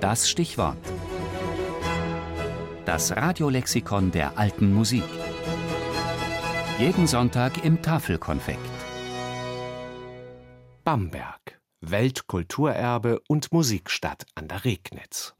Das Stichwort. Das Radiolexikon der alten Musik. Jeden Sonntag im Tafelkonfekt. Bamberg, Weltkulturerbe und Musikstadt an der Regnitz.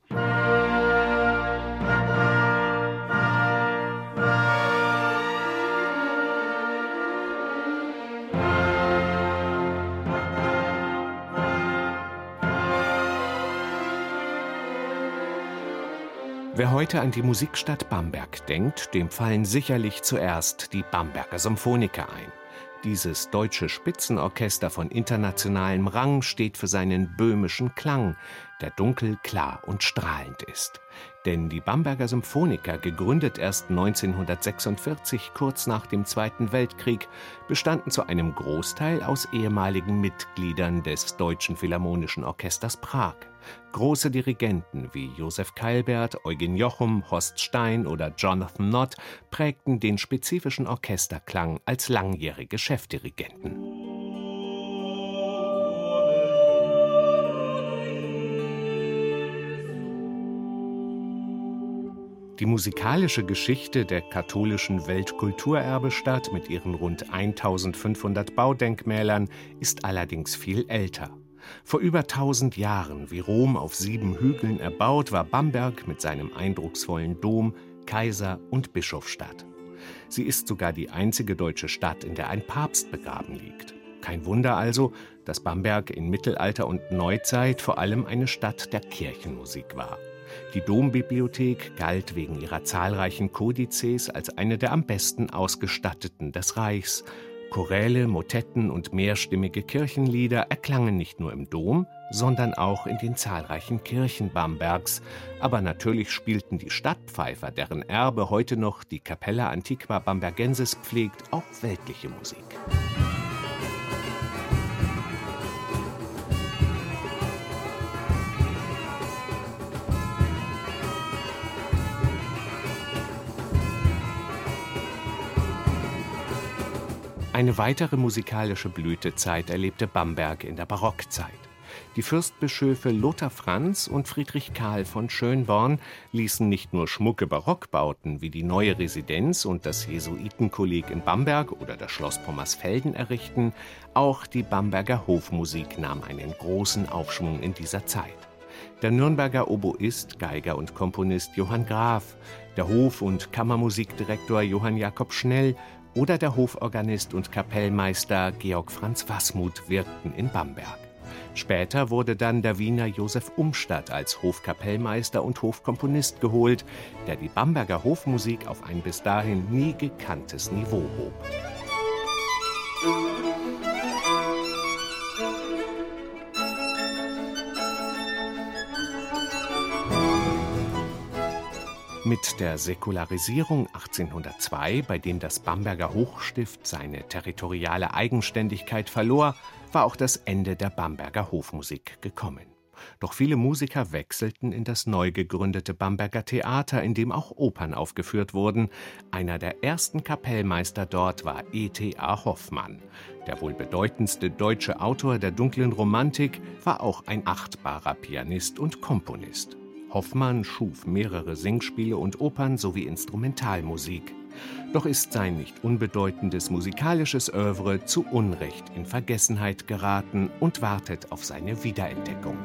Wer heute an die Musikstadt Bamberg denkt, dem fallen sicherlich zuerst die Bamberger Symphoniker ein. Dieses deutsche Spitzenorchester von internationalem Rang steht für seinen böhmischen Klang, der dunkel, klar und strahlend ist. Denn die Bamberger Symphoniker, gegründet erst 1946, kurz nach dem Zweiten Weltkrieg, bestanden zu einem Großteil aus ehemaligen Mitgliedern des Deutschen Philharmonischen Orchesters Prag. Große Dirigenten wie Josef Keilbert, Eugen Jochum, Horst Stein oder Jonathan Nott prägten den spezifischen Orchesterklang als langjährige Chefdirigenten. Die musikalische Geschichte der katholischen Weltkulturerbestadt mit ihren rund 1500 Baudenkmälern ist allerdings viel älter. Vor über 1000 Jahren, wie Rom auf sieben Hügeln erbaut, war Bamberg mit seinem eindrucksvollen Dom Kaiser- und Bischofsstadt. Sie ist sogar die einzige deutsche Stadt, in der ein Papst begraben liegt. Kein Wunder also, dass Bamberg in Mittelalter und Neuzeit vor allem eine Stadt der Kirchenmusik war. Die Dombibliothek galt wegen ihrer zahlreichen Kodizes als eine der am besten ausgestatteten des Reichs. Choräle, Motetten und mehrstimmige Kirchenlieder erklangen nicht nur im Dom, sondern auch in den zahlreichen Kirchen Bambergs. Aber natürlich spielten die Stadtpfeifer, deren Erbe heute noch die Capella Antiqua Bambergensis pflegt, auch weltliche Musik. Eine weitere musikalische Blütezeit erlebte Bamberg in der Barockzeit. Die Fürstbischöfe Lothar Franz und Friedrich Karl von Schönborn ließen nicht nur schmucke Barockbauten wie die neue Residenz und das Jesuitenkolleg in Bamberg oder das Schloss Pommersfelden errichten, auch die Bamberger Hofmusik nahm einen großen Aufschwung in dieser Zeit. Der Nürnberger Oboist, Geiger und Komponist Johann Graf, der Hof- und Kammermusikdirektor Johann Jakob Schnell oder der Hoforganist und Kapellmeister Georg Franz Wasmuth wirkten in Bamberg. Später wurde dann der Wiener Josef Umstadt als Hofkapellmeister und Hofkomponist geholt, der die Bamberger Hofmusik auf ein bis dahin nie gekanntes Niveau hob. Mit der Säkularisierung 1802, bei dem das Bamberger Hochstift seine territoriale Eigenständigkeit verlor, war auch das Ende der Bamberger Hofmusik gekommen. Doch viele Musiker wechselten in das neu gegründete Bamberger Theater, in dem auch Opern aufgeführt wurden. Einer der ersten Kapellmeister dort war E.T.A. Hoffmann. Der wohl bedeutendste deutsche Autor der dunklen Romantik war auch ein achtbarer Pianist und Komponist. Hoffmann schuf mehrere Singspiele und Opern sowie Instrumentalmusik. Doch ist sein nicht unbedeutendes musikalisches Övre zu Unrecht in Vergessenheit geraten und wartet auf seine Wiederentdeckung.